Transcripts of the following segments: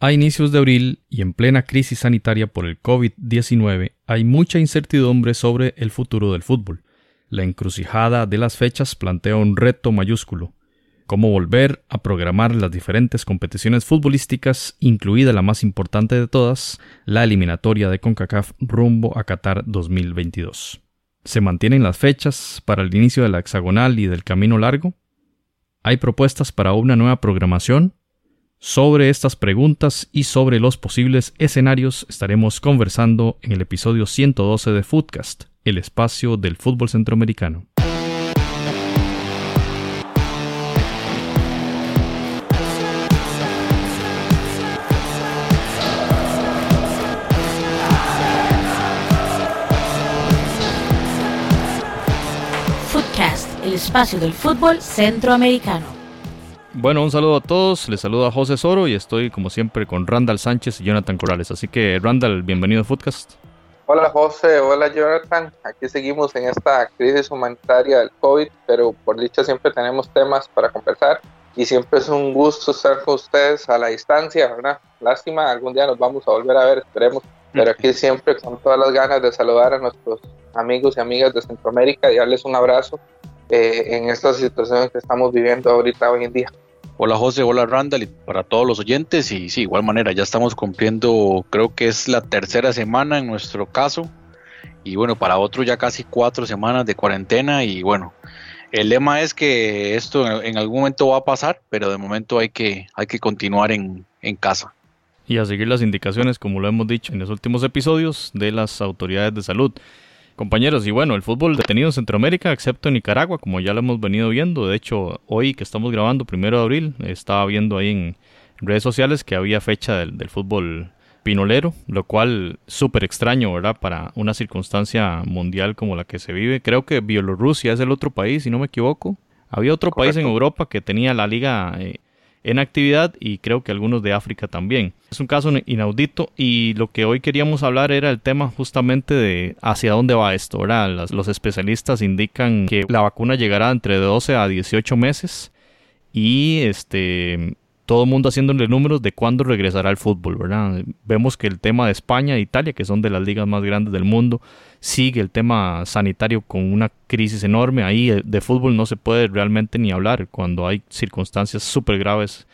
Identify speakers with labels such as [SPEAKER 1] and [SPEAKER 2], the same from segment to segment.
[SPEAKER 1] A inicios de abril y en plena crisis sanitaria por el COVID-19 hay mucha incertidumbre sobre el futuro del fútbol. La encrucijada de las fechas plantea un reto mayúsculo. Cómo volver a programar las diferentes competiciones futbolísticas, incluida la más importante de todas, la eliminatoria de CONCACAF rumbo a Qatar 2022. ¿Se mantienen las fechas para el inicio de la hexagonal y del camino largo? ¿Hay propuestas para una nueva programación? Sobre estas preguntas y sobre los posibles escenarios estaremos conversando en el episodio 112 de Footcast, el espacio del fútbol centroamericano.
[SPEAKER 2] Footcast, el espacio del fútbol centroamericano.
[SPEAKER 1] Bueno, un saludo a todos. Les saluda José Soro y estoy como siempre con Randall Sánchez y Jonathan Corrales. Así que Randall, bienvenido a Foodcast.
[SPEAKER 3] Hola José, hola Jonathan. Aquí seguimos en esta crisis humanitaria del COVID, pero por dicha siempre tenemos temas para conversar y siempre es un gusto estar con ustedes a la distancia. Lástima, algún día nos vamos a volver a ver, esperemos. Pero aquí siempre con todas las ganas de saludar a nuestros amigos y amigas de Centroamérica y darles un abrazo eh, en estas situaciones que estamos viviendo ahorita hoy en día.
[SPEAKER 4] Hola José, hola Randall y para todos los oyentes y sí, igual manera, ya estamos cumpliendo, creo que es la tercera semana en nuestro caso y bueno, para otro ya casi cuatro semanas de cuarentena y bueno, el lema es que esto en algún momento va a pasar, pero de momento hay que, hay que continuar en, en casa.
[SPEAKER 1] Y a seguir las indicaciones, como lo hemos dicho en los últimos episodios, de las autoridades de salud. Compañeros, y bueno, el fútbol detenido en Centroamérica, excepto en Nicaragua, como ya lo hemos venido viendo. De hecho, hoy que estamos grabando, primero de abril, estaba viendo ahí en redes sociales que había fecha del, fútbol pinolero, lo cual súper extraño, ¿verdad? Para una circunstancia mundial como la que se vive. Creo que Bielorrusia es el otro país, si no me equivoco. Había otro país en Europa que tenía la liga eh, en actividad y creo que algunos de África también. Es un caso inaudito y lo que hoy queríamos hablar era el tema justamente de hacia dónde va esto. Los, los especialistas indican que la vacuna llegará entre 12 a 18 meses y este todo el mundo haciéndole números de cuándo regresará el fútbol, ¿verdad? Vemos que el tema de España e Italia, que son de las ligas más grandes del mundo, sigue el tema sanitario con una crisis enorme. Ahí eh, de fútbol no se puede realmente ni hablar cuando hay circunstancias súper graves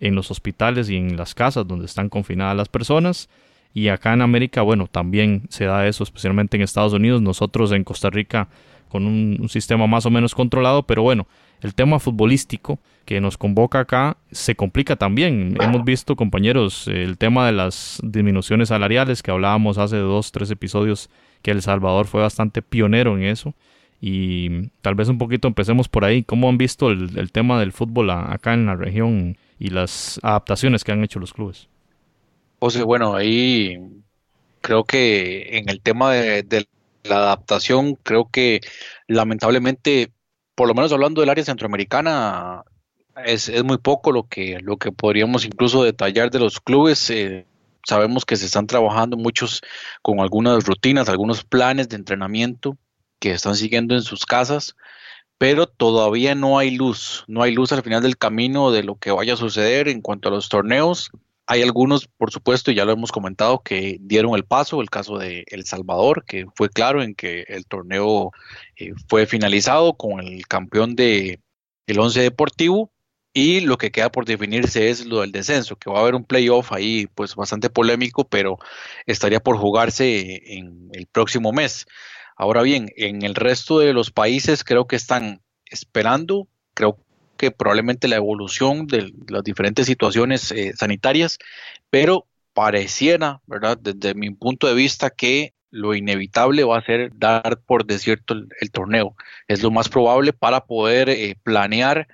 [SPEAKER 1] en los hospitales y en las casas donde están confinadas las personas. Y acá en América, bueno, también se da eso, especialmente en Estados Unidos. Nosotros en Costa Rica con un sistema más o menos controlado, pero bueno, el tema futbolístico que nos convoca acá se complica también. Hemos visto, compañeros, el tema de las disminuciones salariales que hablábamos hace dos, tres episodios, que El Salvador fue bastante pionero en eso. Y tal vez un poquito empecemos por ahí. ¿Cómo han visto el, tema del fútbol acá en la región y las adaptaciones que han hecho los clubes?
[SPEAKER 4] José, bueno, ahí creo que en el tema de la adaptación, creo que lamentablemente por lo menos hablando del área centroamericana, es, es, muy poco lo que, lo que podríamos incluso detallar de los clubes. Eh, sabemos que se están trabajando muchos con algunas rutinas, algunos planes de entrenamiento que están siguiendo en sus casas, pero todavía no hay luz, no hay luz al final del camino de lo que vaya a suceder en cuanto a los torneos. Hay algunos, por supuesto, y ya lo hemos comentado, que dieron el paso, el caso de El Salvador, que fue claro en que el torneo eh, fue finalizado con el campeón de el Once Deportivo, y lo que queda por definirse es lo del descenso, que va a haber un playoff ahí pues bastante polémico, pero estaría por jugarse en el próximo mes. Ahora bien, en el resto de los países creo que están esperando, creo que probablemente la evolución de las diferentes situaciones eh, sanitarias, pero pareciera, ¿verdad? Desde mi punto de vista que lo inevitable va a ser dar por desierto el, torneo. Es lo más probable para poder eh, planear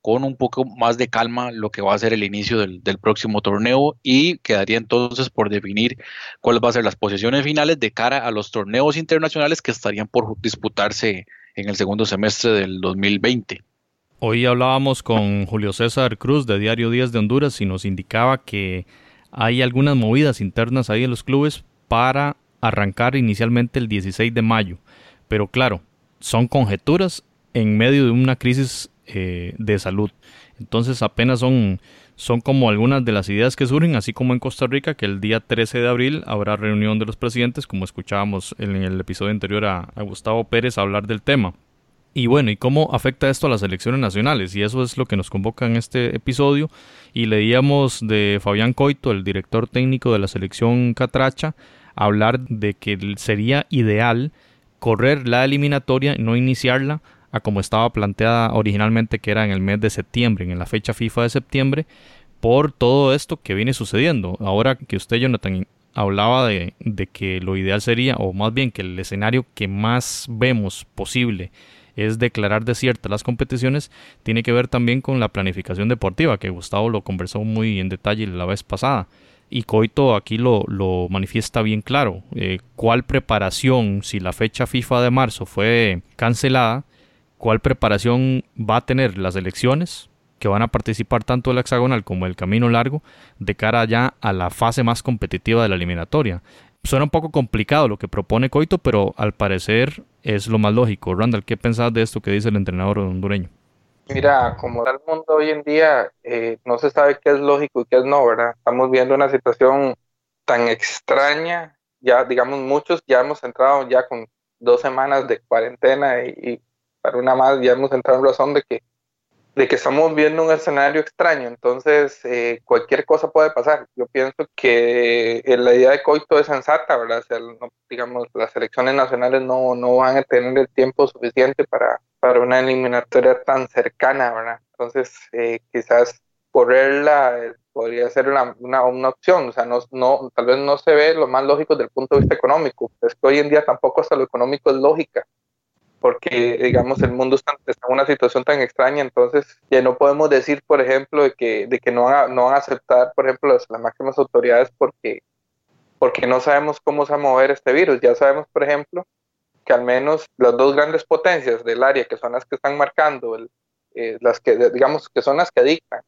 [SPEAKER 4] con un poco más de calma lo que va a ser el inicio del, del, próximo torneo y quedaría entonces por definir cuáles van a ser las posiciones finales de cara a los torneos internacionales que estarían por disputarse en el segundo semestre del 2020.
[SPEAKER 1] Hoy hablábamos con Julio César Cruz de Diario Díaz de Honduras y nos indicaba que hay algunas movidas internas ahí en los clubes para arrancar inicialmente el 16 de mayo. Pero claro, son conjeturas en medio de una crisis eh, de salud. Entonces apenas son, son como algunas de las ideas que surgen, así como en Costa Rica, que el día 13 de abril habrá reunión de los presidentes, como escuchábamos en el episodio anterior a Gustavo Pérez hablar del tema. Y bueno, ¿y cómo afecta esto a las elecciones nacionales? Y eso es lo que nos convoca en este episodio. Y leíamos de Fabián Coito, el director técnico de la selección Catracha, hablar de que sería ideal correr la eliminatoria, no iniciarla a como estaba planteada originalmente, que era en el mes de septiembre, en la fecha FIFA de septiembre, por todo esto que viene sucediendo. Ahora que usted, Jonathan, hablaba de, de que lo ideal sería, o más bien que el escenario que más vemos posible es declarar desiertas las competiciones, tiene que ver también con la planificación deportiva, que Gustavo lo conversó muy en detalle la vez pasada. Y Coito aquí lo, lo manifiesta bien claro. Eh, ¿Cuál preparación, si la fecha FIFA de marzo fue cancelada, cuál preparación va a tener las elecciones que van a participar tanto el hexagonal como el camino largo de cara ya a la fase más competitiva de la eliminatoria? Suena un poco complicado lo que propone Coito, pero al parecer es lo más lógico. Randall, ¿qué pensás de esto que dice el entrenador hondureño?
[SPEAKER 3] Mira, como el mundo hoy en día, eh, no se sabe qué es lógico y qué es no, ¿verdad? Estamos viendo una situación tan extraña, ya digamos muchos ya hemos entrado ya con dos semanas de cuarentena y, y para una más ya hemos entrado en razón de que de que estamos viendo un escenario extraño, entonces eh, cualquier cosa puede pasar. Yo pienso que eh, la idea de Coito es sensata, ¿verdad? digamos, las elecciones nacionales no, no van a tener el tiempo suficiente para, para una eliminatoria tan cercana, ¿verdad? Entonces, eh, quizás correrla podría ser una, una, una, opción, o sea, no, no, tal vez no se ve lo más lógico desde el punto de vista económico, es que hoy en día tampoco hasta lo económico es lógica, porque digamos el mundo está, en una situación tan extraña, entonces ya no podemos decir, por ejemplo, de que, de que no, van a, no van a aceptar, por ejemplo, las, las, máximas autoridades porque, porque no sabemos cómo se va a mover este virus. Ya sabemos, por ejemplo, que al menos las dos grandes potencias del área, que son las que están marcando, el, eh, las que digamos que son las que dictan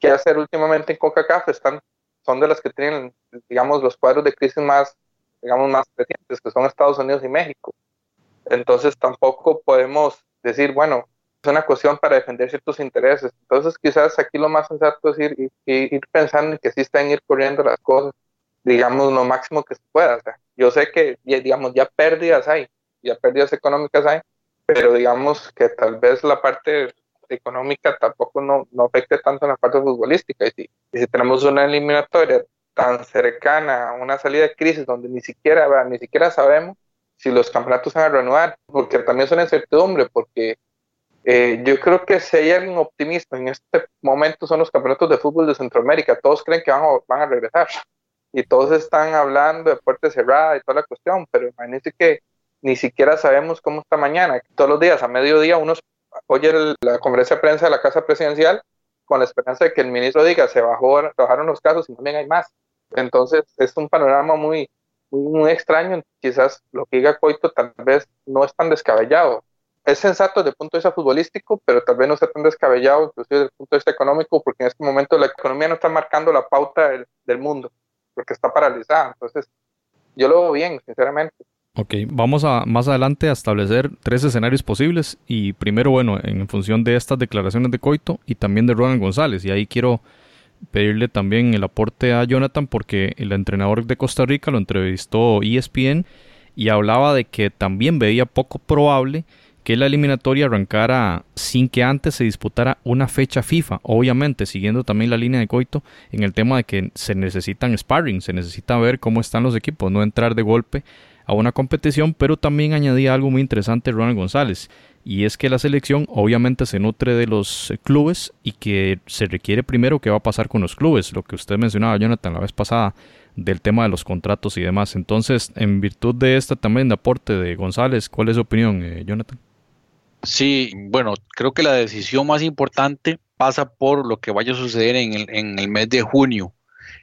[SPEAKER 3] qué hacer últimamente en CONCACAF, están, son de las que tienen, digamos, los cuadros de crisis más, digamos, más recientes, que son Estados Unidos y México. Entonces tampoco podemos decir, bueno, es una cuestión para defender ciertos intereses. Entonces quizás aquí lo más sensato es ir, ir, pensando en que sí están ir corriendo las cosas, digamos, lo máximo que se pueda. yo sé que, digamos, ya pérdidas hay, ya pérdidas económicas hay, pero digamos que tal vez la parte económica tampoco no, no afecte tanto en la parte futbolística. Y si, y si tenemos una eliminatoria tan cercana a una salida de crisis donde ni siquiera, ni siquiera sabemos si los campeonatos van a renovar, porque también una incertidumbre, porque eh, yo creo que si hay alguien optimista en este momento son los campeonatos de fútbol de Centroamérica, todos creen que van a, van a regresar y todos están hablando de puerta cerrada y toda la cuestión, pero imagínense que ni siquiera sabemos cómo está mañana. Todos los días a mediodía uno oye la conferencia de prensa de la Casa Presidencial con la esperanza de que el ministro diga se bajó, bajaron los casos y también hay más. Entonces es un panorama muy, muy, extraño, quizás lo que diga Coito tal vez no es tan descabellado. Es sensato desde el punto de vista futbolístico, pero tal vez no sea tan descabellado, inclusive desde el punto de vista económico, porque en este momento la economía no está marcando la pauta del, mundo, porque está paralizada. Entonces, yo lo veo bien, sinceramente.
[SPEAKER 1] Ok, vamos a más adelante a establecer tres escenarios posibles y primero, bueno, en función de estas declaraciones de Coito y también de Ronald González, y ahí quiero pedirle también el aporte a Jonathan porque el entrenador de Costa Rica lo entrevistó ESPN y hablaba de que también veía poco probable que la eliminatoria arrancara sin que antes se disputara una fecha FIFA, obviamente siguiendo también la línea de Coito en el tema de que se necesitan sparring, se necesita ver cómo están los equipos, no entrar de golpe a una competición, pero también añadía algo muy interesante Ronald González, y es que la selección obviamente se nutre de los eh, clubes y que se requiere primero qué va a pasar con los clubes, lo que usted mencionaba Jonathan la vez pasada del tema de los contratos y demás. Entonces, en virtud de esta también de aporte de González, ¿cuál es su opinión, eh, Jonathan?
[SPEAKER 4] Sí, bueno, creo que la decisión más importante pasa por lo que vaya a suceder en el, en el mes de junio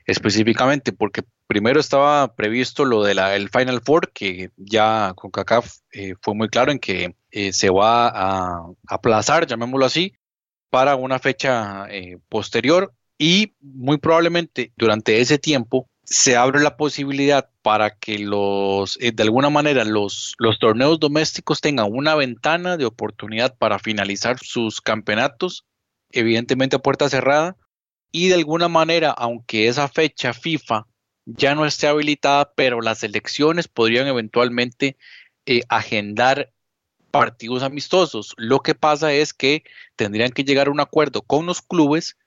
[SPEAKER 4] específicamente, porque primero estaba previsto lo del Final Four, que ya con CACAF eh, fue muy claro en que eh, se va a aplazar, llamémoslo así, para una fecha eh, posterior y muy probablemente durante ese tiempo se abre la posibilidad para que los, de alguna manera, los, los torneos domésticos tengan una ventana de oportunidad para finalizar sus campeonatos evidentemente a puerta cerrada, y de alguna manera, aunque esa fecha FIFA ya no esté habilitada, pero las elecciones podrían eventualmente eh, agendar partidos amistosos. Lo que pasa es que tendrían que llegar a un acuerdo con los clubes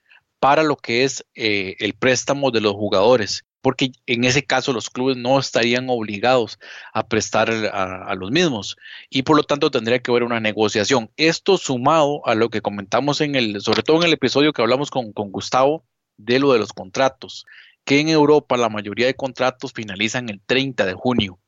[SPEAKER 4] para lo que es eh, el préstamo de los jugadores, porque en ese caso los clubes no estarían obligados a prestar a, los mismos y por lo tanto tendría que haber una negociación. Esto sumado a lo que comentamos en el, sobre todo en el episodio que hablamos con, con Gustavo de lo de los contratos, que en Europa la mayoría de contratos finalizan el 30 de junio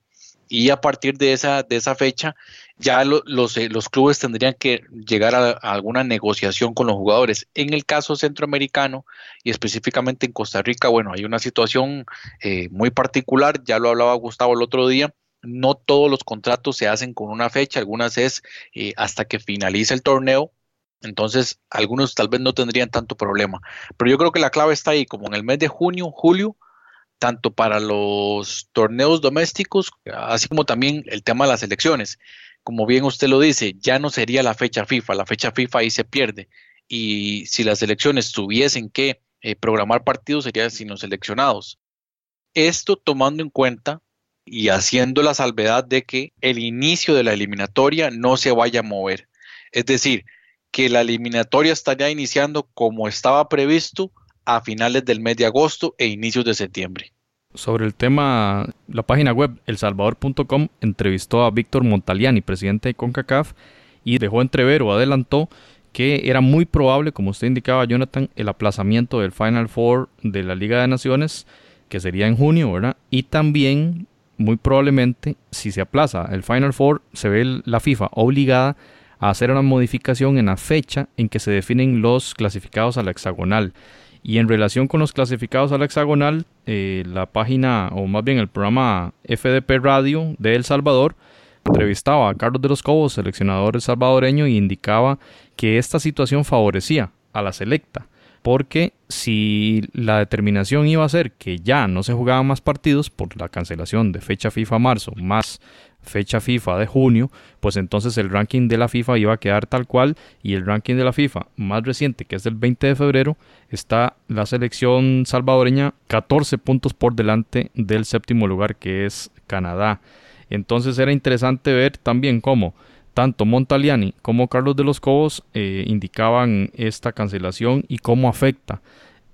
[SPEAKER 4] y a partir de esa, de esa fecha ya los, eh, los, clubes tendrían que llegar a, alguna negociación con los jugadores. En el caso centroamericano y específicamente en Costa Rica, bueno, hay una situación eh, muy particular, ya lo hablaba Gustavo el otro día, no todos los contratos se hacen con una fecha, algunas es eh, hasta que finalice el torneo, entonces algunos tal vez no tendrían tanto problema, pero yo creo que la clave está ahí, como en el mes de junio, julio, tanto para los torneos domésticos, así como también el tema de las elecciones. Como bien usted lo dice, ya no sería la fecha FIFA, la fecha FIFA ahí se pierde. Y si las elecciones tuviesen que eh, programar partidos, serían sin los seleccionados. Esto tomando en cuenta y haciendo la salvedad de que el inicio de la eliminatoria no se vaya a mover. Es decir, que la eliminatoria estaría iniciando como estaba previsto a finales del mes de agosto e inicios de septiembre.
[SPEAKER 1] Sobre el tema, la página web elsalvador.com entrevistó a Víctor Montaliani, presidente de CONCACAF, y dejó entrever o adelantó que era muy probable, como usted indicaba, Jonathan, el aplazamiento del Final Four de la Liga de Naciones, que sería en junio, ¿verdad? Y también, muy probablemente, si se aplaza el Final Four, se ve la FIFA obligada a hacer una modificación en la fecha en que se definen los clasificados a la hexagonal. Y en relación con los clasificados al hexagonal, eh, la página, o más bien el programa FDP Radio de El Salvador, entrevistaba a Carlos de los Cobos, seleccionador salvadoreño, y indicaba que esta situación favorecía a la selecta, porque si la determinación iba a ser que ya no se jugaban más partidos por la cancelación de fecha FIFA marzo, más fecha FIFA de junio, pues entonces el ranking de la FIFA iba a quedar tal cual y el ranking de la FIFA más reciente, que es del 20 de febrero, está la selección salvadoreña 14 puntos por delante del séptimo lugar que es Canadá. Entonces era interesante ver también cómo tanto Montaliani como Carlos de los Cobos eh, indicaban esta cancelación y cómo afecta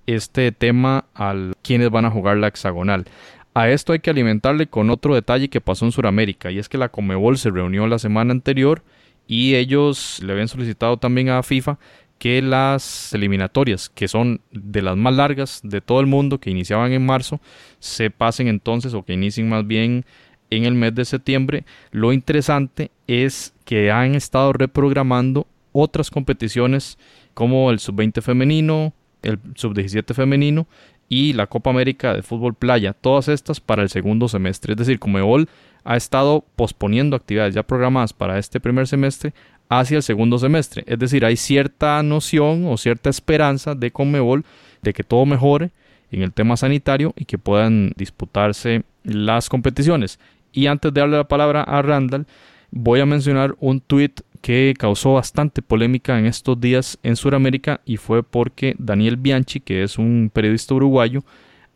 [SPEAKER 1] este tema a quienes van a jugar la hexagonal. A esto hay que alimentarle con otro detalle que pasó en Sudamérica y es que la Comebol se reunió la semana anterior y ellos le habían solicitado también a FIFA que las eliminatorias, que son de las más largas de todo el mundo, que iniciaban en marzo, se pasen entonces o que inicien más bien en el mes de septiembre. Lo interesante es que han estado reprogramando otras competiciones como el sub-20 femenino, el sub-17 femenino y la Copa América de Fútbol Playa, todas estas para el segundo semestre. Es decir, Comebol ha estado posponiendo actividades ya programadas para este primer semestre hacia el segundo semestre. Es decir, hay cierta noción o cierta esperanza de Comebol de que todo mejore en el tema sanitario y que puedan disputarse las competiciones. Y antes de darle la palabra a Randall, voy a mencionar un tuit que causó bastante polémica en estos días en Sudamérica y fue porque Daniel Bianchi, que es un periodista uruguayo,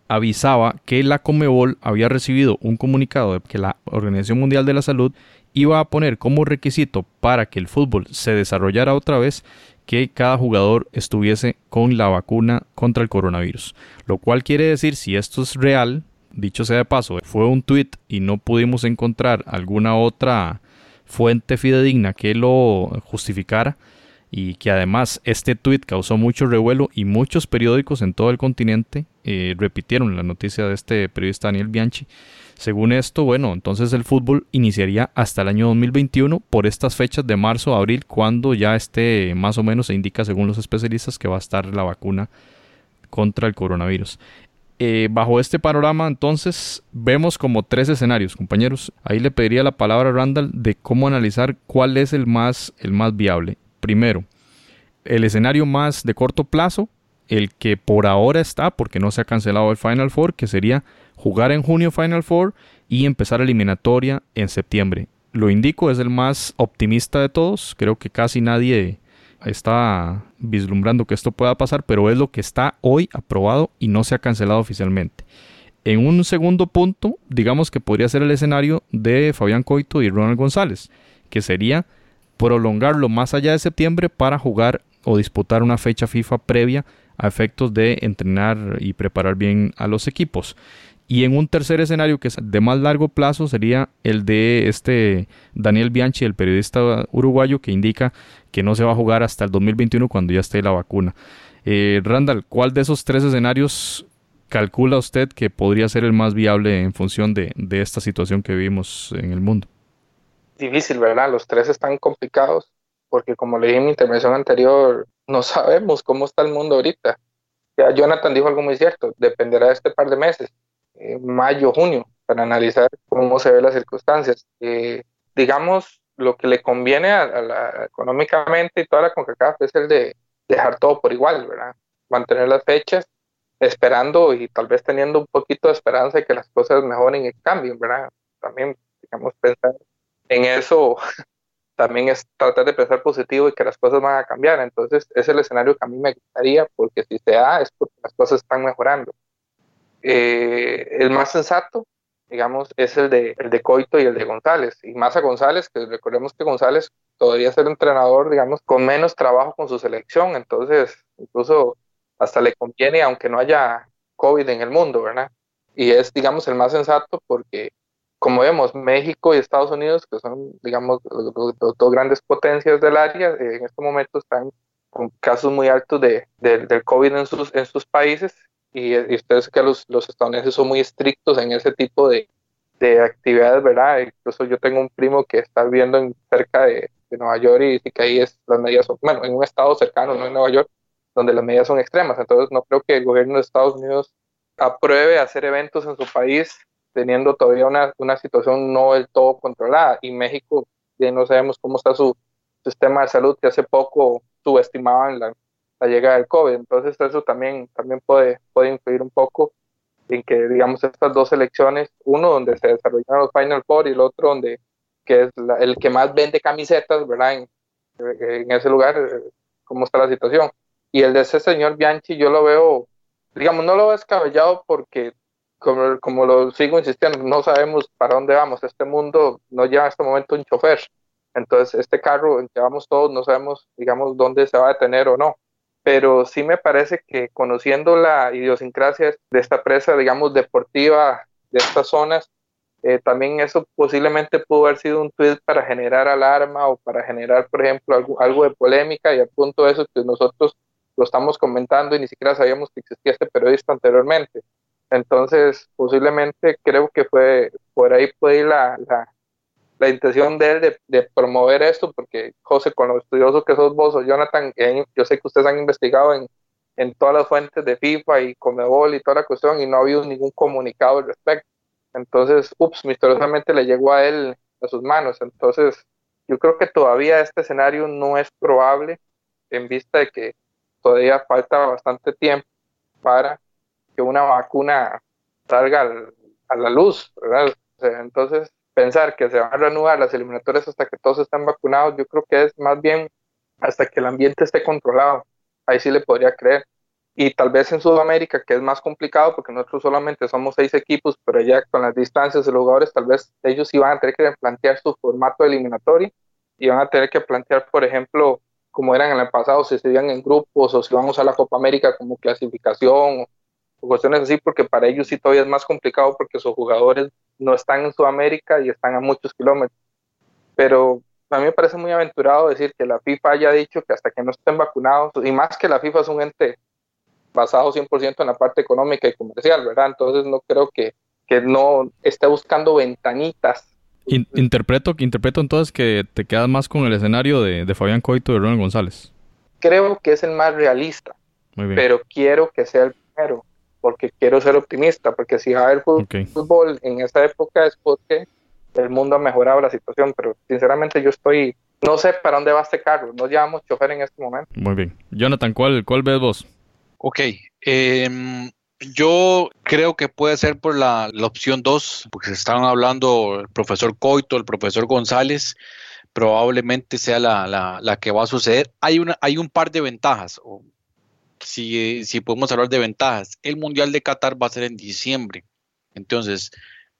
[SPEAKER 1] avisaba que la Comebol había recibido un comunicado de que la Organización Mundial de la Salud iba a poner como requisito para que el fútbol se desarrollara otra vez que cada jugador estuviese con la vacuna contra el coronavirus. Lo cual quiere decir, si esto es real, dicho sea de paso, fue un tuit y no pudimos encontrar alguna otra fuente fidedigna que lo justificara y que además este tuit causó mucho revuelo y muchos periódicos en todo el continente eh, repitieron la noticia de este periodista Daniel Bianchi. Según esto, bueno, entonces el fútbol iniciaría hasta el año 2021 por estas fechas de marzo abril, cuando ya esté más o menos se indica según los especialistas que va a estar la vacuna contra el coronavirus. Eh, bajo este panorama, entonces, vemos como tres escenarios, compañeros. Ahí le pediría la palabra a Randall de cómo analizar cuál es el más, el más viable. Primero, el escenario más de corto plazo, el que por ahora está, porque no se ha cancelado el Final Four, que sería jugar en junio Final Four y empezar eliminatoria en septiembre. Lo indico, es el más optimista de todos. Creo que casi nadie está vislumbrando que esto pueda pasar, pero es lo que está hoy aprobado y no se ha cancelado oficialmente. En un segundo punto, digamos que podría ser el escenario de Fabián Coito y Ronald González, que sería prolongarlo más allá de septiembre para jugar o disputar una fecha FIFA previa a efectos de entrenar y preparar bien a los equipos. Y en un tercer escenario que es de más largo plazo sería el de este Daniel Bianchi, el periodista uruguayo, que indica que no se va a jugar hasta el 2021 cuando ya esté la vacuna. Eh, Randall, ¿cuál de esos tres escenarios calcula usted que podría ser el más viable en función de, esta situación que vivimos en el mundo?
[SPEAKER 3] Difícil, ¿verdad? Los tres están complicados porque como le dije en mi intervención anterior, no sabemos cómo está el mundo ahorita. Ya Jonathan dijo algo muy cierto, dependerá de este par de meses mayo, junio, para analizar cómo se ven las circunstancias. Eh, digamos, lo que le conviene económicamente y toda la CONCACAF es el de dejar todo por igual, ¿verdad? Mantener las fechas, esperando y tal vez teniendo un poquito de esperanza de que las cosas mejoren y cambien, ¿verdad? También, digamos, pensar en eso también es tratar de pensar positivo y que las cosas van a cambiar. Entonces, es el escenario que a mí me gustaría, porque si se da es porque las cosas están mejorando. Eh, el más sensato, digamos, es el de, el de Coito y el de González. Y más a González, que recordemos que González podría ser entrenador, digamos, con menos trabajo con su selección. Entonces, incluso hasta le conviene, aunque no haya COVID en el mundo, ¿verdad? Y es, digamos, el más sensato porque, como vemos, México y Estados Unidos, que son, digamos, dos grandes potencias del área, eh, en este momento están con casos muy altos de, del COVID en sus, en sus países y, ustedes que los, los, estadounidenses son muy estrictos en ese tipo de, de, actividades, ¿verdad? Incluso yo tengo un primo que está viviendo en, cerca de, de, Nueva York y que ahí es, las medidas son, bueno, en un estado cercano, no en Nueva York, donde las medidas son extremas. Entonces no creo que el gobierno de Estados Unidos apruebe hacer eventos en su país teniendo todavía una, una situación no del todo controlada. Y México, ya no sabemos cómo está su sistema de salud, que hace poco subestimaban la, la llegada del COVID. Entonces eso también, también puede, puede influir un poco en que, digamos, estas dos elecciones, uno donde se desarrollaron los Final Four y el otro donde, que es el que más vende camisetas, ¿verdad? En, en, ese lugar, cómo está la situación. Y el de ese señor Bianchi, yo lo veo, digamos, no lo veo descabellado porque, como, como lo sigo insistiendo, no sabemos para dónde vamos. Este mundo no lleva en este momento un chofer. Entonces, este carro en que vamos todos, no sabemos, digamos, dónde se va a detener o no pero sí me parece que conociendo la idiosincrasia de esta presa, digamos, deportiva de estas zonas, eh, también eso posiblemente pudo haber sido un tweet para generar alarma o para generar, por ejemplo, algo, algo de polémica y al punto de eso que nosotros lo estamos comentando y ni siquiera sabíamos que existía este periodista anteriormente. Entonces, posiblemente creo que fue por ahí puede ir la, la intención de él de, promover esto, porque José, con lo estudioso que sos vos o Jonathan, yo sé que ustedes han investigado en, en todas las fuentes de FIFA y Comebol y toda la cuestión y no ha habido ningún comunicado al respecto. Entonces, ups, misteriosamente le llegó a él a sus manos. Entonces, yo creo que todavía este escenario no es probable en vista de que todavía falta bastante tiempo para que una vacuna salga a la luz. Entonces, pensar que se van a reanudar las eliminatorias hasta que todos estén vacunados, yo creo que es más bien hasta que el ambiente esté controlado. Ahí sí le podría creer. Y tal vez en Sudamérica, que es más complicado, porque nosotros solamente somos seis equipos, pero ya con las distancias de los jugadores, tal vez ellos sí van a tener que plantear su formato eliminatorio y van a tener que plantear, por ejemplo, como eran en el pasado, si se en grupos o si vamos a la Copa América como clasificación o cuestiones así, porque para ellos sí todavía es más complicado porque sus jugadores no están en Sudamérica y están a muchos kilómetros. Pero a mí me parece muy aventurado decir que la FIFA haya dicho que hasta que no estén vacunados, y más que la FIFA es un ente basado 100% en la parte económica y comercial, ¿verdad? Entonces no creo que, que no esté buscando ventanitas.
[SPEAKER 1] interpreto, interpreto entonces que te quedas más con el escenario de, de Fabián Coito y de Ronald González.
[SPEAKER 3] Creo que es el más realista, pero quiero que sea el primero porque quiero ser optimista, porque si va a haber fútbol, en esta época es porque el mundo ha mejorado la situación, pero sinceramente yo estoy, no sé para dónde va este carro, no llevamos chofer en este momento.
[SPEAKER 1] Muy bien. Jonathan, ¿cuál, cuál ves vos?
[SPEAKER 4] Ok, em, yo creo que puede ser por la, la opción 2, porque se estaban hablando el profesor Coito, el profesor González, probablemente sea la, que va a suceder. Hay, una, hay un par de ventajas, o si, podemos hablar de ventajas. El Mundial de Qatar va a ser en diciembre. Entonces,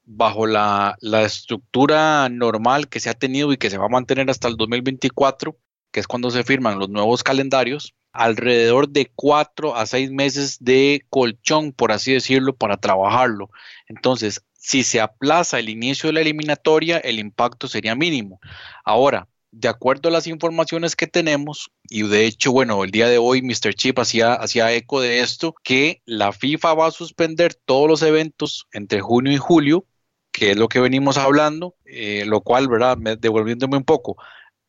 [SPEAKER 4] bajo la, la, estructura normal que se ha tenido y que se va a mantener hasta el 2024, que es cuando se firman los nuevos calendarios, alrededor de cuatro a seis meses de colchón, por así decirlo, para trabajarlo. Entonces, si se aplaza el inicio de la eliminatoria, el impacto sería mínimo. Ahora, de acuerdo a las informaciones que tenemos, y de hecho, bueno, el día de hoy Mr. Chip hacía, hacía eco de esto, que la FIFA va a suspender todos los eventos entre junio y julio, que es lo que venimos hablando, eh, lo cual, ¿verdad? devolviéndome un poco,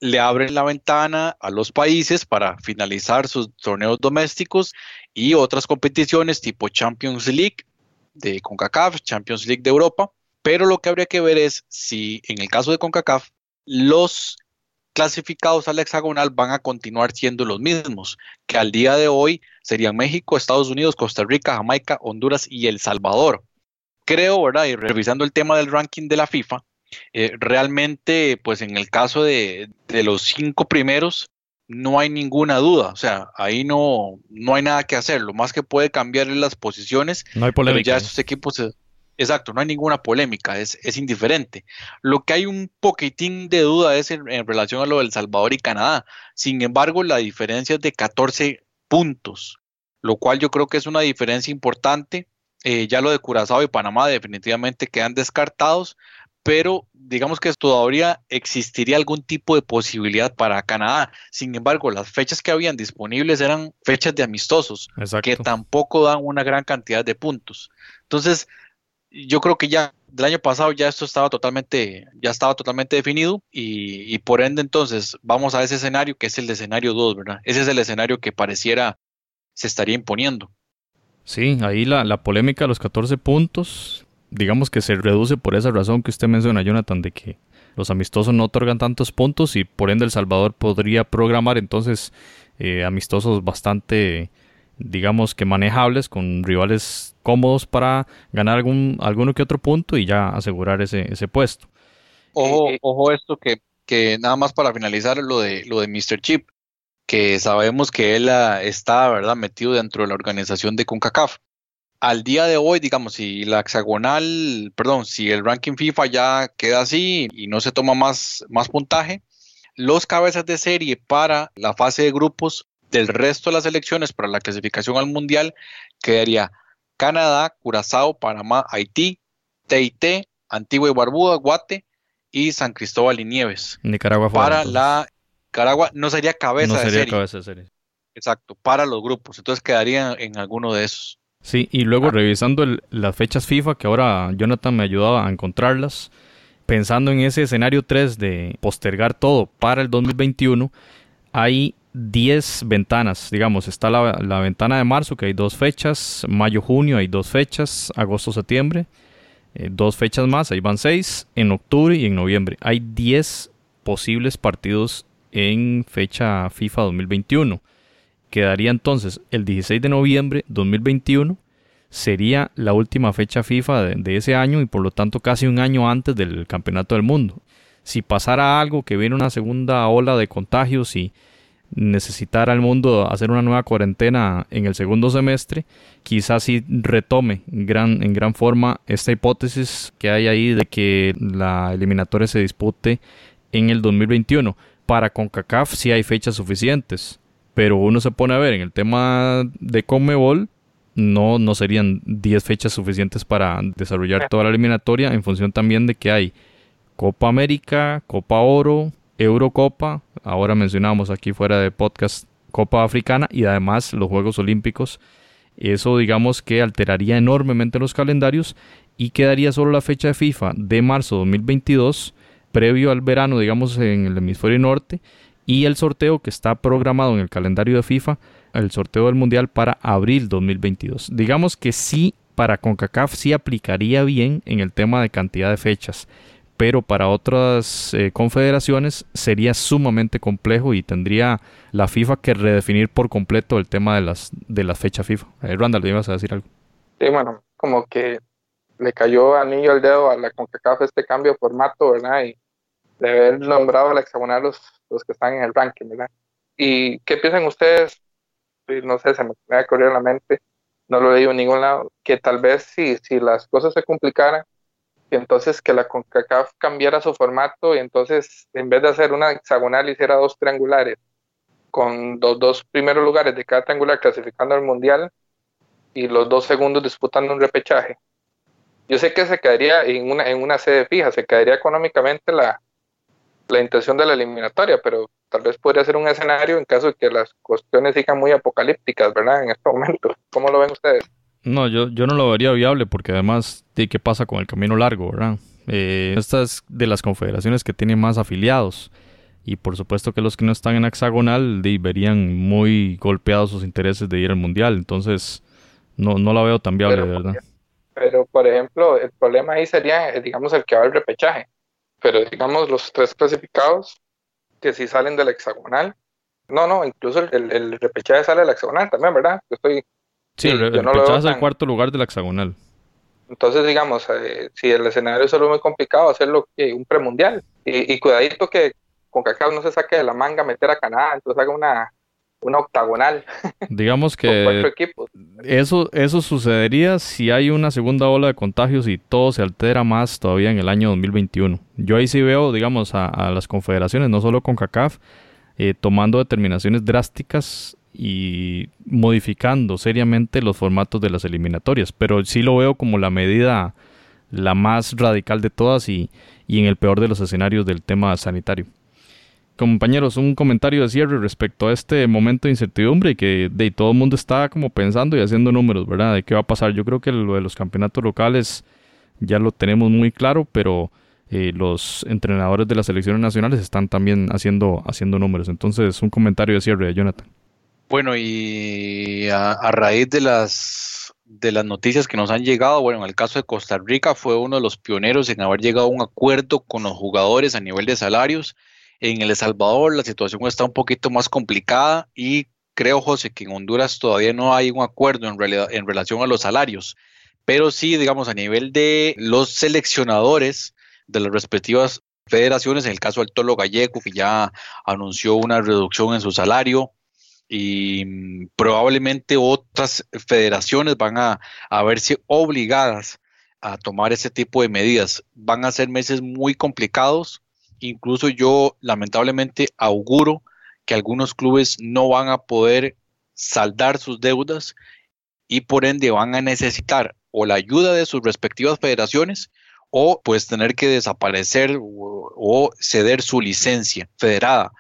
[SPEAKER 4] le abren la ventana a los países para finalizar sus torneos domésticos y otras competiciones tipo Champions League de CONCACAF, Champions League de Europa, pero lo que habría que ver es si en el caso de CONCACAF los clasificados al hexagonal van a continuar siendo los mismos, que al día de hoy serían México, Estados Unidos, Costa Rica, Jamaica, Honduras y El Salvador. Creo, ¿verdad? Y revisando el tema del ranking de la FIFA, eh, realmente, pues en el caso de, los cinco primeros, no hay ninguna duda. O sea, ahí no, no hay nada que hacer. Lo más que puede cambiar es las posiciones.
[SPEAKER 1] No hay polémica.
[SPEAKER 4] ya estos equipos. Exacto, no hay ninguna polémica, es, es, indiferente. Lo que hay un poquitín de duda es en, relación a lo del Salvador y Canadá. Sin embargo, la diferencia es de 14 puntos, lo cual yo creo que es una diferencia importante. Eh, ya lo de Curazao y Panamá definitivamente quedan descartados, pero digamos que todavía existiría algún tipo de posibilidad para Canadá. Sin embargo, las fechas que habían disponibles eran fechas de amistosos, que tampoco dan una gran cantidad de puntos. Entonces, yo creo que ya del año pasado ya esto estaba totalmente, ya estaba totalmente definido y, por ende entonces vamos a ese escenario que es el escenario 2, ¿verdad? Ese es el escenario que pareciera se estaría imponiendo.
[SPEAKER 1] Sí, ahí la, la polémica de los 14 puntos digamos que se reduce por esa razón que usted menciona, Jonathan, de que los amistosos no otorgan tantos puntos y por ende El Salvador podría programar entonces eh, amistosos bastante, digamos que manejables, con rivales cómodos para ganar algún, alguno que otro punto y ya asegurar ese, ese puesto.
[SPEAKER 4] Ojo, eh, eh, ojo esto que, que nada más para finalizar lo de, lo de Mr. Chip, que sabemos que él ah, está, ¿verdad?, metido dentro de la organización de CONCACAF al día de hoy, digamos, si la hexagonal, perdón, si el ranking FIFA ya queda así y no se toma más, más puntaje, los cabezas de serie para la fase de grupos del resto de las elecciones para la clasificación al mundial quedaría Canadá, Curazao, Panamá, Haití, TIT, Antigua y Barbuda, Guate y San Cristóbal y Nieves.
[SPEAKER 1] Nicaragua
[SPEAKER 4] para la Nicaragua no sería cabeza de serie. Cabeza de serie. Exacto, para los grupos. Entonces quedaría en alguno de esos.
[SPEAKER 1] Sí, y luego ah. revisando las fechas FIFA, que ahora Jonathan me ayudaba a encontrarlas, pensando en ese escenario 3 de postergar todo para el 2021, hay 10 ventanas, digamos, está la, la ventana de marzo, que hay dos fechas, mayo-junio hay dos fechas, agosto-septiembre, eh, dos fechas más, ahí van seis, en octubre y en noviembre. Hay 10 posibles partidos en fecha FIFA 2021 quedaría entonces el 16 de noviembre 2021, sería la última fecha FIFA de, ese año y por lo tanto casi un año antes del Campeonato del Mundo. Si pasara algo, que viene una segunda ola de contagios y necesitara el mundo hacer una nueva cuarentena en el segundo semestre, quizás sí retome en gran, en gran forma esta hipótesis que hay ahí de que la eliminatoria se dispute en el 2021. Para CONCACAF sí hay fechas suficientes. Pero uno se pone a ver en el tema de Conmebol, no, no serían 10 fechas suficientes para desarrollar toda la eliminatoria en función también de que hay Copa América, Copa Oro, Eurocopa, ahora mencionamos aquí fuera de podcast Copa Africana y además los Juegos Olímpicos. Eso digamos que alteraría enormemente los calendarios y quedaría solo la fecha de FIFA de marzo 2022 previo al verano digamos en el hemisferio norte y el sorteo que está programado en el calendario de FIFA, el sorteo del Mundial para abril 2022. Digamos que sí, para CONCACAF sí aplicaría bien en el tema de cantidad de fechas, pero para otras eh, confederaciones sería sumamente complejo y tendría la FIFA que redefinir por completo el tema de las, de las fechas FIFA. Eh, Randall, ibas a decir algo?
[SPEAKER 3] Sí, bueno, como que le cayó anillo al dedo a la CONCACAF este cambio de formato, ¿verdad? Y de haber nombrado al hexagonal los, los que están en el ranking, ¿verdad? ¿Y qué piensan ustedes? No sé, se me va a correr en la mente, no lo he leído en ningún lado, que tal vez si, si las cosas se complicaran, entonces que la CONCACAF cambiara su formato y entonces en vez de hacer una hexagonal hiciera dos triangulares, con los dos primeros lugares de cada triangular clasificando al Mundial y los dos segundos disputando un repechaje. Yo sé que se quedaría en una, en una sede fija, se quedaría económicamente la, la intención de la eliminatoria, pero tal vez podría ser un escenario en caso de que las cuestiones sigan muy apocalípticas, ¿verdad? En este momento. ¿Cómo lo ven ustedes?
[SPEAKER 1] No, yo, yo no lo vería viable porque además, ¿de qué pasa con el camino largo, verdad? Eh, esta es de las confederaciones que tienen más afiliados y por supuesto que los que no están en hexagonal verían muy golpeados sus intereses de ir al mundial, entonces no, no la veo tan viable, de verdad.
[SPEAKER 3] Pero, por ejemplo, el problema ahí sería, eh, digamos, el que va al repechaje pero digamos los tres clasificados que si salen del hexagonal, no, no, incluso el, el repechaje sale del hexagonal también, ¿verdad? Yo estoy,
[SPEAKER 1] sí, el, repechaje es el cuarto lugar del hexagonal.
[SPEAKER 3] Entonces, digamos, eh, si el escenario es solo muy complicado, hacerlo eh, un premundial. Y, y cuidadito que con Cacao no se saque de la manga meter a Canadá, entonces haga una, una octagonal.
[SPEAKER 1] Digamos que eso, eso sucedería si hay una segunda ola de contagios y todo se altera más todavía en el año 2021. Yo ahí sí veo, digamos, a, las confederaciones, no solo con CACAF, eh, tomando determinaciones drásticas y modificando seriamente los formatos de las eliminatorias, pero sí lo veo como la medida la más radical de todas y, y en el peor de los escenarios del tema sanitario. Compañeros, un comentario de cierre respecto a este momento de incertidumbre que de todo el mundo está como pensando y haciendo números, ¿verdad? De qué va a pasar. Yo creo que lo de los campeonatos locales ya lo tenemos muy claro, pero eh, los entrenadores de las selecciones nacionales están también haciendo, haciendo números. Entonces, un comentario de cierre de Jonathan.
[SPEAKER 4] Bueno, y a, raíz de las de las noticias que nos han llegado, bueno, en el caso de Costa Rica fue uno de los pioneros en haber llegado a un acuerdo con los jugadores a nivel de salarios. En El Salvador la situación está un poquito más complicada y creo, José, que en Honduras todavía no hay un acuerdo en, realidad, en relación a los salarios, pero sí, digamos, a nivel de los seleccionadores de las respectivas federaciones, en el caso del Tolo Gallego, que ya anunció una reducción en su salario, y mm, probablemente otras federaciones van a, a verse obligadas a tomar ese tipo de medidas. Van a ser meses muy complicados Incluso yo lamentablemente auguro que algunos clubes no van a poder saldar sus deudas y por ende van a necesitar o la ayuda de sus respectivas federaciones o pues tener que desaparecer o, ceder su licencia federada.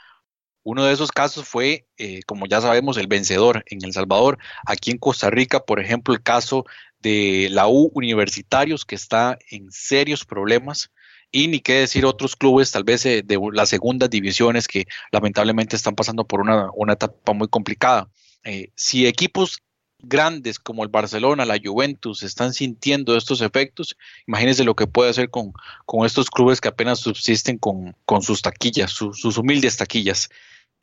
[SPEAKER 4] Uno de esos casos fue, eh, como ya sabemos, el vencedor en El Salvador. Aquí en Costa Rica, por ejemplo, el caso de la U Universitarios, que está en serios problemas y ni qué decir otros clubes, tal vez eh, de las segundas divisiones que lamentablemente están pasando por una, etapa muy complicada. Eh, si equipos grandes como el Barcelona, la Juventus están sintiendo estos efectos, imagínense lo que puede hacer con, con estos clubes que apenas subsisten con, sus taquillas, sus humildes taquillas.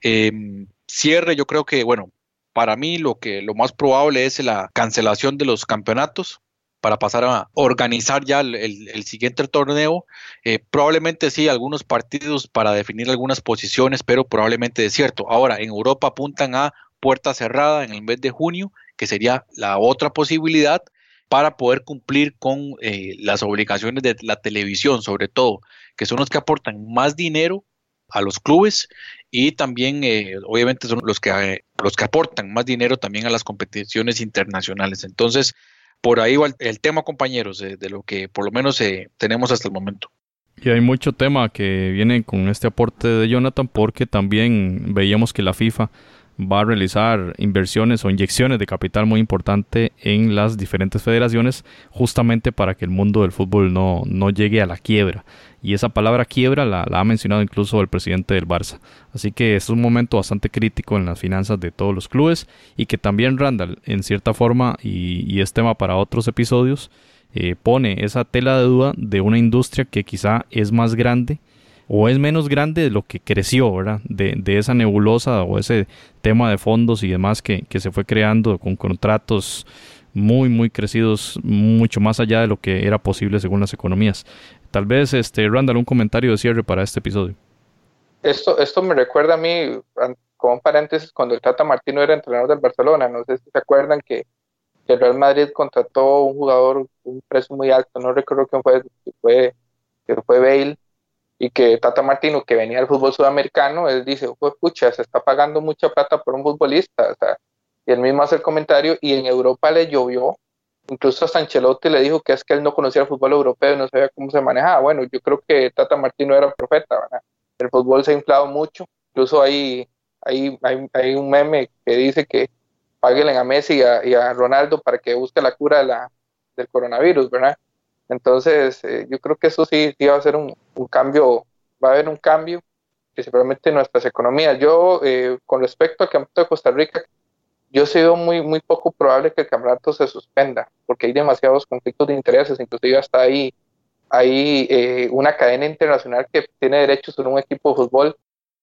[SPEAKER 4] Em, cierre, yo creo que, bueno, para mí lo que lo más probable es la cancelación de los campeonatos para pasar a organizar ya el, siguiente torneo. Eh, probablemente sí, algunos partidos para definir algunas posiciones, pero probablemente es cierto. Ahora, en Europa apuntan a puerta cerrada en el mes de junio, que sería la otra posibilidad para poder cumplir con eh, las obligaciones de la televisión, sobre todo, que son los que aportan más dinero a los clubes y también, eh, obviamente, son los que, los que aportan más dinero también a las competiciones internacionales. Entonces, por ahí va el, tema, compañeros, de, lo que por lo menos eh, tenemos hasta el momento.
[SPEAKER 1] Y hay mucho tema que viene con este aporte de Jonathan porque también veíamos que la FIFA va a realizar inversiones o inyecciones de capital muy importante en las diferentes federaciones justamente para que el mundo del fútbol no, no llegue a la quiebra. Y esa palabra quiebra la, ha mencionado incluso el presidente del Barça. Así que es un momento bastante crítico en las finanzas de todos los clubes y que también Randall, en cierta forma, y, es tema para otros episodios, eh, pone esa tela de duda de una industria que quizá es más grande o es menos grande de lo que creció, ¿verdad? De, de esa nebulosa o ese tema de fondos y demás que, que se fue creando con contratos muy, muy crecidos, mucho más allá de lo que era posible según las economías. Tal vez, este, Randall, un comentario de cierre para este episodio.
[SPEAKER 3] Esto, esto me recuerda a mí, como un paréntesis, cuando el Tata Martino era entrenador del Barcelona. No sé si se acuerdan que, el Real Madrid contrató un jugador un precio muy alto, no recuerdo quién fue, que fue, que fue Bale, y que Tata Martino, que venía del fútbol sudamericano, él dice, pues pucha, se está pagando mucha plata por un futbolista, o sea, y él mismo hace el comentario, y en Europa le llovió, incluso a Ancelotti le dijo que es que él no conocía el fútbol europeo, no sabía cómo se manejaba, bueno, yo creo que Tata Martino era profeta, ¿verdad? el fútbol se ha inflado mucho, incluso hay, hay, hay, un meme que dice que paguen a Messi y a, Ronaldo para que busque la cura de la, del coronavirus, ¿verdad? Entonces, eh, yo creo que eso sí, va a ser un, cambio, va a haber un cambio, principalmente en nuestras economías. Yo, eh, con respecto al campeonato de Costa Rica, yo sido muy, muy poco probable que el campeonato se suspenda, porque hay demasiados conflictos de intereses, inclusive hasta ahí hay eh, una cadena internacional que tiene derechos sobre un equipo de fútbol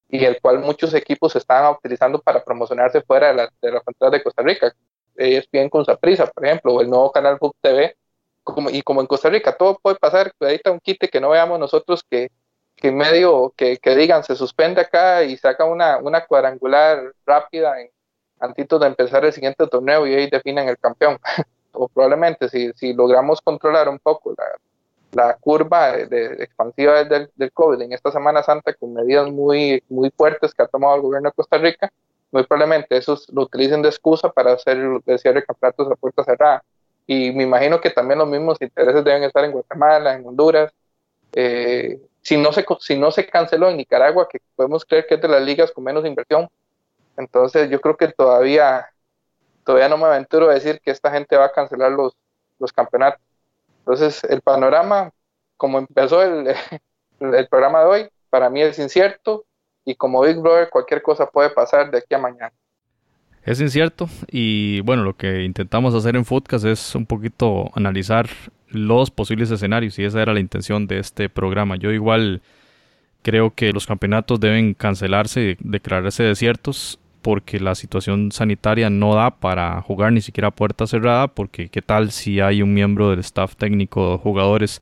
[SPEAKER 3] y el cual muchos equipos están utilizando para promocionarse fuera de la, de la frontera de Costa Rica. Ellos bien con prisa, por ejemplo, o el nuevo canal Fútbol TV, y como en Costa Rica todo puede pasar, ahorita un quite que no veamos nosotros que, que medio que, que, digan se suspende acá y saca una, una cuadrangular rápida en, antes de empezar el siguiente torneo y ahí definen el campeón. o probablemente si, si logramos controlar un poco la, la curva expansiva del, del, COVID en esta Semana Santa con medidas muy, muy fuertes que ha tomado el gobierno de Costa Rica, muy probablemente esos lo utilicen de excusa para hacer el cierre de campeonatos a puerta cerrada y me imagino que también los mismos intereses deben estar en Guatemala, en Honduras. Eh, si, no se, si no se canceló en Nicaragua, que podemos creer que es de las ligas con menos inversión, entonces yo creo que todavía, todavía no me aventuro a decir que esta gente va a cancelar los, los campeonatos. Entonces el panorama, como empezó el, el programa de hoy, para mí es incierto y como Big Brother cualquier cosa puede pasar de aquí a mañana.
[SPEAKER 1] Es incierto y bueno, lo que intentamos hacer en Foodcast es un poquito analizar los posibles escenarios y esa era la intención de este programa. Yo igual creo que los campeonatos deben cancelarse, declararse desiertos porque la situación sanitaria no da para jugar ni siquiera puerta cerrada porque qué tal si hay un miembro del staff técnico o jugadores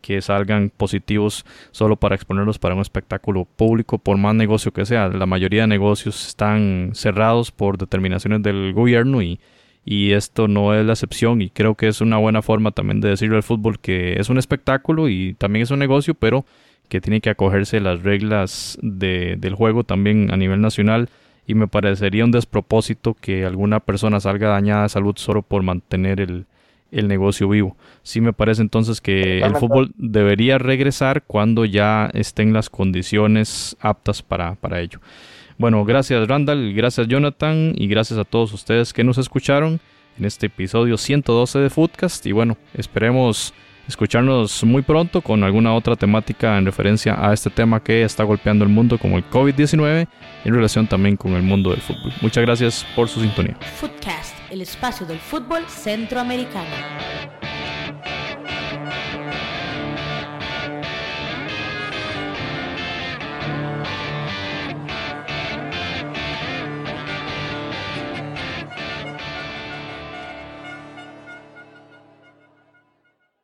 [SPEAKER 1] que salgan positivos solo para exponerlos para un espectáculo público, por más negocio que sea. La mayoría de negocios están cerrados por determinaciones del gobierno y, y esto no es la excepción y creo que es una buena forma también de decirle al fútbol que es un espectáculo y también es un negocio, pero que tiene que acogerse las reglas de, del juego también a nivel nacional y me parecería un despropósito que alguna persona salga dañada de salud solo por mantener el, el negocio vivo. Sí me parece entonces que el fútbol debería regresar cuando ya estén las condiciones aptas para, para ello. Bueno, gracias Randall, gracias Jonathan y gracias a todos ustedes que nos escucharon en este episodio 112 de Foodcast y bueno, esperemos escucharnos muy pronto con alguna otra temática en referencia a este tema que está golpeando el mundo como el COVID-19 en relación también con el mundo del fútbol. Muchas gracias por su sintonía.
[SPEAKER 2] Footcast, el espacio del fútbol centroamericano.